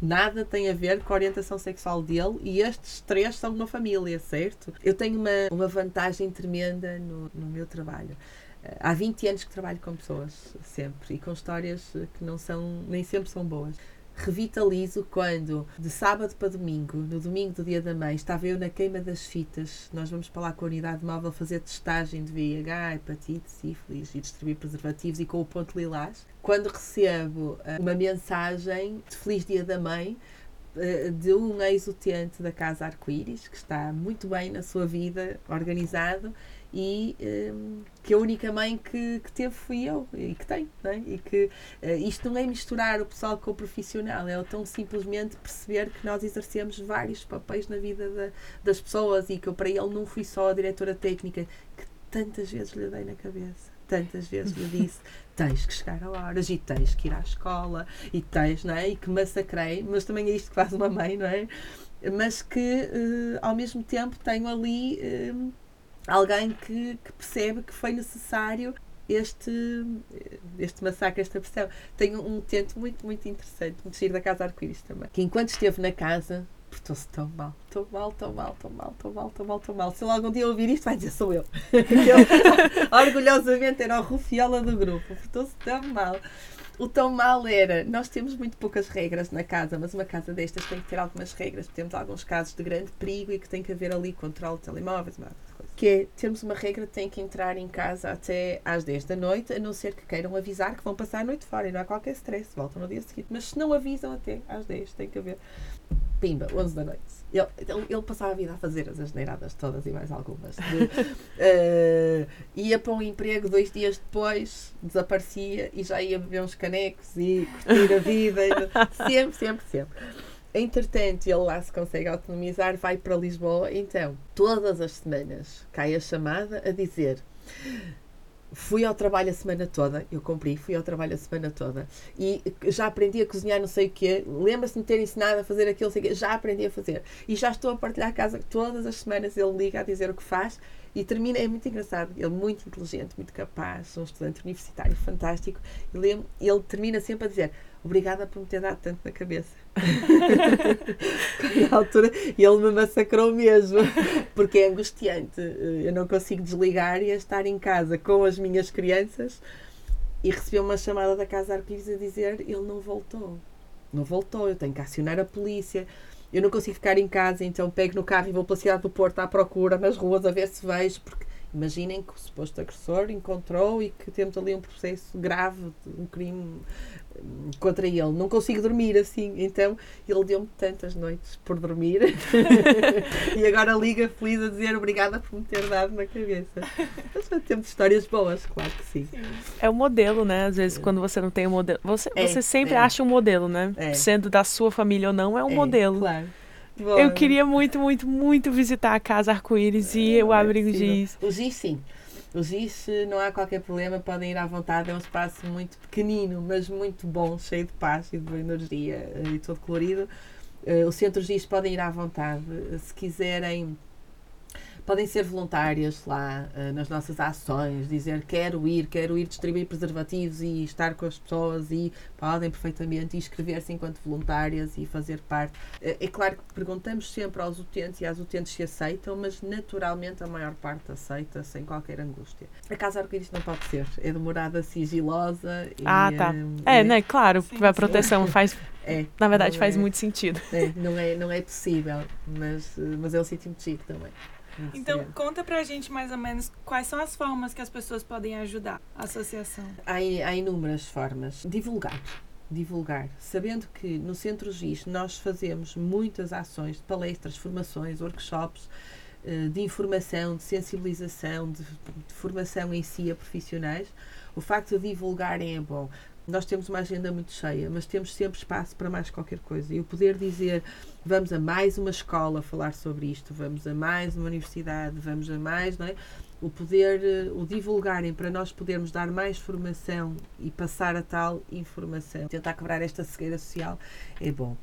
nada tem a ver com a orientação sexual dele e estes três são uma família, certo? Eu tenho uma, uma vantagem tremenda no, no meu trabalho. Eh, há 20 anos que trabalho com pessoas, sempre, e com histórias que não são, nem sempre são boas revitalizo quando, de sábado para domingo, no domingo do dia da mãe, estava eu na queima das fitas. Nós vamos para lá com a unidade móvel fazer testagem de VIH, hepatite, sífilis e distribuir preservativos e com o ponto lilás. Quando recebo uh, uma mensagem de Feliz Dia da Mãe, uh, de um ex-utente da Casa Arco-Íris, que está muito bem na sua vida, organizado, e um, que a única mãe que, que teve fui eu e que tem, é? e que uh, isto não é misturar o pessoal com o profissional, é tão simplesmente perceber que nós exercemos vários papéis na vida da, das pessoas e que eu para ele não fui só a diretora técnica que tantas vezes lhe dei na cabeça tantas vezes lhe disse tens que chegar a horas e tens que ir à escola e tens, não é? E que massacrei, mas também é isto que faz uma mãe, não é? Mas que uh, ao mesmo tempo tenho ali uh, alguém que, que percebe que foi necessário este, este massacre, esta pressão. Tenho um tento muito, muito interessante, muito giro da Casa Arco-Íris também. Que enquanto esteve na casa, portou-se tão mal, tão mal, tão mal, tão mal, tão mal, tão mal, tão mal. Se ele algum dia ouvir isto, vai dizer sou eu. eu orgulhosamente era o rufiola do grupo, portou-se tão mal. O tão mal era, nós temos muito poucas regras na casa, mas uma casa destas tem que ter algumas regras. Temos alguns casos de grande perigo e que tem que haver ali controle de telemóveis, que é, temos uma regra, tem que entrar em casa até às 10 da noite, a não ser que queiram avisar que vão passar a noite fora e não há qualquer stress, voltam no dia seguinte. Mas se não avisam até às 10, tem que haver. Pimba, 11 da noite. Ele, ele, ele passava a vida a fazer as asneiradas todas e mais algumas. De, uh, ia para um emprego, dois dias depois desaparecia e já ia beber uns canecos e curtir a vida. sempre, sempre, sempre. Entretanto, ele lá se consegue autonomizar, vai para Lisboa. Então, todas as semanas cai a chamada a dizer: Fui ao trabalho a semana toda, eu cumpri, fui ao trabalho a semana toda e já aprendi a cozinhar não sei o quê. Lembra-se de me ter ensinado a fazer aquilo, sei quê, já aprendi a fazer. E já estou a partilhar a casa todas as semanas. Ele liga a dizer o que faz e termina. É muito engraçado, ele é muito inteligente, muito capaz, um estudante universitário fantástico. Ele, ele termina sempre a dizer: Obrigada por me ter dado tanto na cabeça. na altura, ele me massacrou mesmo, porque é angustiante. Eu não consigo desligar e estar em casa com as minhas crianças e recebi uma chamada da Casa Arquivos a dizer ele não voltou. não voltou, eu tenho que acionar a polícia. Eu não consigo ficar em casa, então pego no carro e vou pela cidade do Porto à procura nas ruas a ver se vejo, porque imaginem que o suposto agressor encontrou e que temos ali um processo grave, um crime contra ele. Não consigo dormir assim. Então ele deu-me tantas noites por dormir e agora liga feliz a dizer obrigada por me ter dado na cabeça. Mas temos histórias boas, claro que sim.
É o modelo, né? Às vezes, é. quando você não tem um modelo. Você, é, você sempre é. acha um modelo, né? É. Sendo da sua família ou não, é um é, modelo.
Claro.
Eu queria muito, muito, muito visitar a Casa Arco-Íris e é, o Abrigo Giz.
O Giz, sim. Os GIS não há qualquer problema, podem ir à vontade, é um espaço muito pequenino, mas muito bom, cheio de paz e de energia eh, e todo colorido. Uh, o centro GIS podem ir à vontade, se quiserem podem ser voluntárias lá uh, nas nossas ações, dizer quero ir, quero ir distribuir preservativos e estar com as pessoas e podem perfeitamente inscrever-se enquanto voluntárias e fazer parte. Uh, é claro que perguntamos sempre aos utentes e às utentes se aceitam, mas naturalmente a maior parte aceita sem qualquer angústia. A Casa Arco-Íris não pode ser, é demorada sigilosa.
Ah, e, tá. é, é, né? Claro, sim, a proteção sim. faz é, Na verdade, faz é, muito sentido.
É, não, é, não é possível, mas, mas é um sítio muito chique também.
Então, conta pra gente mais ou menos quais são as formas que as pessoas podem ajudar a associação.
Há, há inúmeras formas. Divulgar. Divulgar. Sabendo que no Centro GIS nós fazemos muitas ações de palestras, formações, workshops eh, de informação, de sensibilização, de, de formação em si a profissionais, o facto de divulgarem é bom nós temos uma agenda muito cheia, mas temos sempre espaço para mais qualquer coisa. E o poder dizer vamos a mais uma escola falar sobre isto, vamos a mais uma universidade, vamos a mais, não é? o poder, eh, o divulgarem para nós podermos dar mais formação e passar a tal informação. Tentar quebrar esta cegueira social é bom.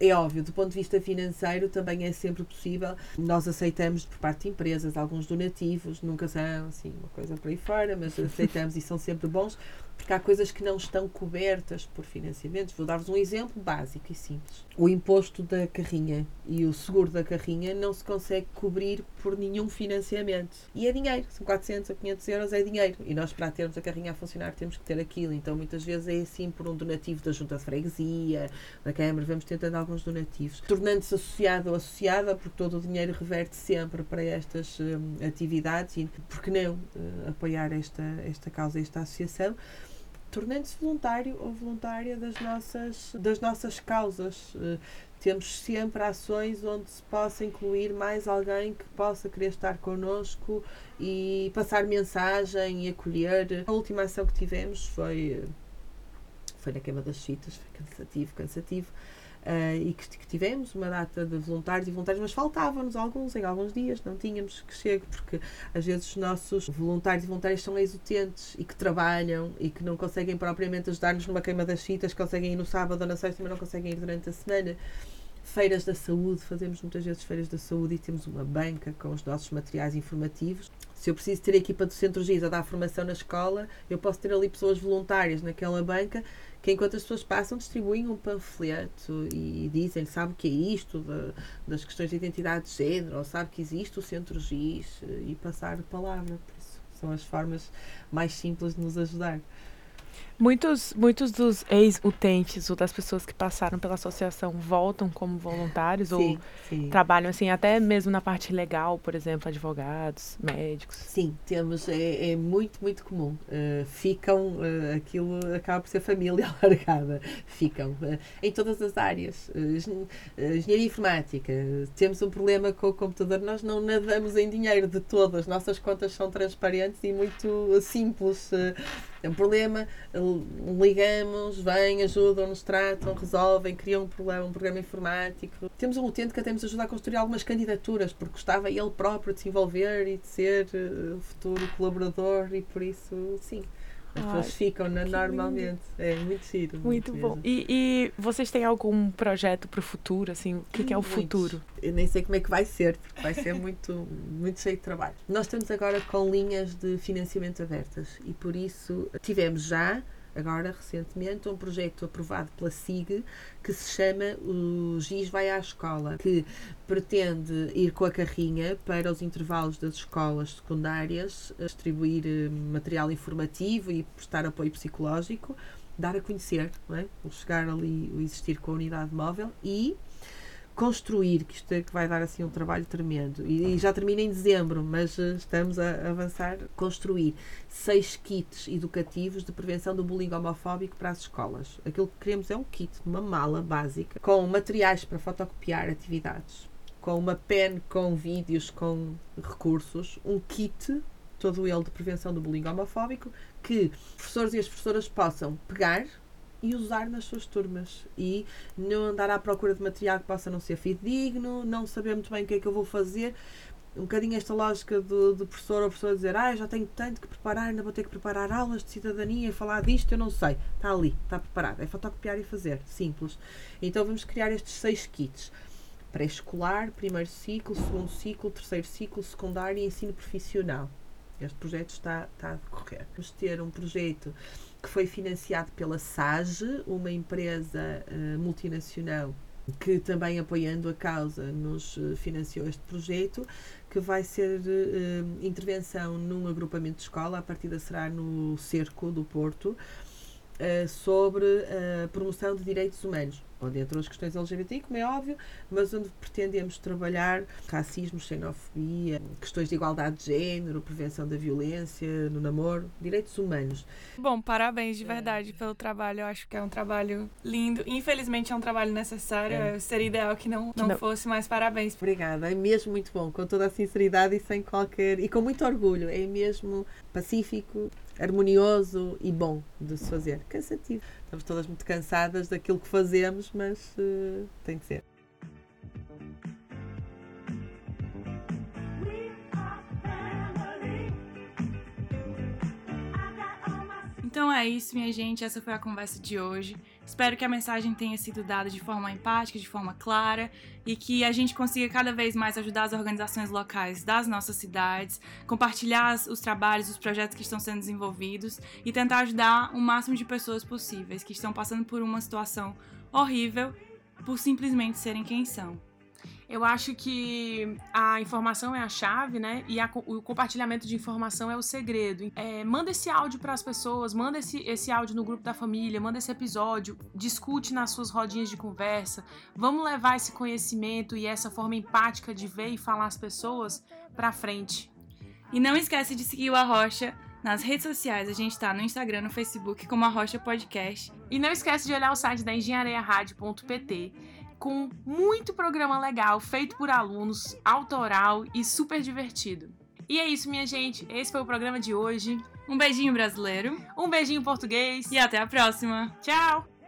É óbvio, do ponto de vista financeiro também é sempre possível. Nós aceitamos por parte de empresas alguns donativos, nunca são assim uma coisa por aí fora, mas aceitamos e são sempre bons, porque há coisas que não estão cobertas por financiamentos. Vou dar-vos um exemplo básico e simples. O imposto da carrinha e o seguro da carrinha não se consegue cobrir por nenhum financiamento. E é dinheiro, são 400 a 500 euros, é dinheiro. E nós, para termos a carrinha a funcionar, temos que ter aquilo. Então, muitas vezes é assim por um donativo da junta de freguesia, da Câmara, vamos tentando alguns donativos. Tornando-se associado ou associada, porque todo o dinheiro reverte sempre para estas hum, atividades e, por que não, uh, apoiar esta, esta causa, esta associação tornando-se voluntário ou voluntária das nossas, das nossas causas. Uh, temos sempre ações onde se possa incluir mais alguém que possa querer estar connosco e passar mensagem e acolher. A última ação que tivemos foi, foi na queima das fitas, foi cansativo, cansativo. Uh, e que, que, tivemos uma data de voluntários e voluntários, mas faltavam-nos alguns em alguns dias, não tínhamos que chegar, porque às vezes os nossos voluntários e voluntárias são ex-utentes e que trabalham e que não conseguem propriamente ajudar-nos numa queima das fitas, conseguem ir no sábado ou na sexta, mas não conseguem ir durante a semana feiras da saúde, fazemos muitas vezes feiras da saúde e temos uma banca com os nossos materiais informativos. Se eu preciso ter a equipa do Centro GIS a dar formação na escola, eu posso ter ali pessoas voluntárias naquela banca que enquanto as pessoas passam distribuem um panfleto e dizem, sabe o que é isto de, das questões de identidade de género, ou sabe que existe o Centro GIS e passar a palavra. Por isso, são as formas mais simples de nos ajudar.
Muitos, muitos dos ex-utentes ou das pessoas que passaram pela associação voltam como voluntários sim, ou sim. trabalham assim até mesmo na parte legal, por exemplo, advogados, médicos.
Sim, temos é, é muito muito comum. Uh, ficam uh, aquilo acaba por ser família alargada. Ficam uh, em todas as áreas. engenharia informática. Temos um problema com o computador. Nós não nadamos em dinheiro de todas. Nossas contas são transparentes e muito simples. É um problema, ligamos, vêm, ajudam, nos tratam, resolvem, criam um problema, um programa informático. Temos um utente que até nos ajuda a construir algumas candidaturas, porque gostava ele próprio de se envolver e de ser uh, futuro colaborador e por isso, sim. As pessoas ficam na, normalmente. É muito giro.
Muito, bom. E, e, vocês têm algum projeto para o futuro? Assim, o que, que é o futuro?
Eu nem sei como é que vai ser, porque vai ser muito, muito cheio de trabalho. Nós estamos agora com linhas de financiamento abertas e por isso tivemos já agora recentemente um projeto aprovado pela SIG que se chama o GIS vai à escola, que pretende ir com a carrinha para os intervalos das escolas secundárias, distribuir eh, material informativo e prestar apoio psicológico, dar a conhecer, não é? chegar ali, existir com a unidade móvel e construir, que isto é que vai dar assim um trabalho tremendo. E, e já termina em dezembro, mas uh, estamos a, avançar. Construir seis kits educativos de prevenção do bullying homofóbico para as escolas. Aquilo que queremos é um kit, uma mala básica, com materiais para fotocopiar atividades, com uma pen com vídeos, com recursos, um kit todo ele de prevenção do bullying homofóbico, que professores e as professoras possam pegar, e usar nas suas turmas e não andar à procura de material que possa não ser fidedigno, não saber muito bem o que é que eu vou fazer. Um bocadinho esta lógica do, do professor ou professora dizer ah, já tenho tanto que preparar, ainda vou ter que preparar aulas de cidadania, falar disto, eu não sei. Está ali, está preparado. É fotocopiar e fazer. Simples. Então vamos criar estes seis kits. Pré-escolar, primeiro ciclo, segundo ciclo, terceiro ciclo, secundário e ensino profissional. Este projeto está, está a decorrer. Vamos ter um projeto que foi financiado pela SAGE, uma empresa uh, multinacional que também apoiando a causa nos eh, financiou este projeto, que vai ser uh, intervenção num agrupamento de escola, a partida será no Cerco do Porto, uh, sobre a promoção de direitos humanos onde entram as questões LGBT, como é óbvio, mas onde pretendemos trabalhar racismo, xenofobia, questões de igualdade de género, prevenção da violência no namoro, direitos humanos.
Bom, parabéns de verdade pelo trabalho. Eu acho que é um trabalho lindo. Infelizmente é um trabalho necessário. É. Seria ideal que não, não, não, fosse, mas parabéns.
Obrigada. É mesmo muito bom, com toda a sinceridade e sem qualquer. e com muito orgulho. É mesmo pacífico, harmonioso e bom de se fazer. Cansativo. Estamos todas muito cansadas daquilo que fazemos, mas uh, tem que ser.
Então é isso, minha gente. Essa foi a conversa de hoje. Espero que a mensagem tenha sido dada de forma empática, de forma clara e que a gente consiga cada vez mais ajudar as organizações locais das nossas cidades, compartilhar os trabalhos, os projetos que estão sendo desenvolvidos e tentar ajudar o máximo de pessoas possíveis que estão passando por uma situação horrível por simplesmente serem quem são.
Eu acho que a informação é a chave, né? E a, o compartilhamento de informação é o segredo. É, manda esse áudio para as pessoas, manda esse, esse áudio no grupo da família, manda esse episódio, discute nas suas rodinhas de conversa. Vamos levar esse conhecimento e essa forma empática de ver e falar as pessoas para frente.
E não esquece de seguir o Arrocha nas redes sociais. A gente está no Instagram, no Facebook como Arrocha Podcast.
E não esquece de olhar o site da engenhariaradio.pt com muito programa legal feito por alunos, autoral e super divertido. E é isso, minha gente. Esse foi o programa de hoje.
Um beijinho brasileiro.
Um beijinho português.
E até a próxima.
Tchau!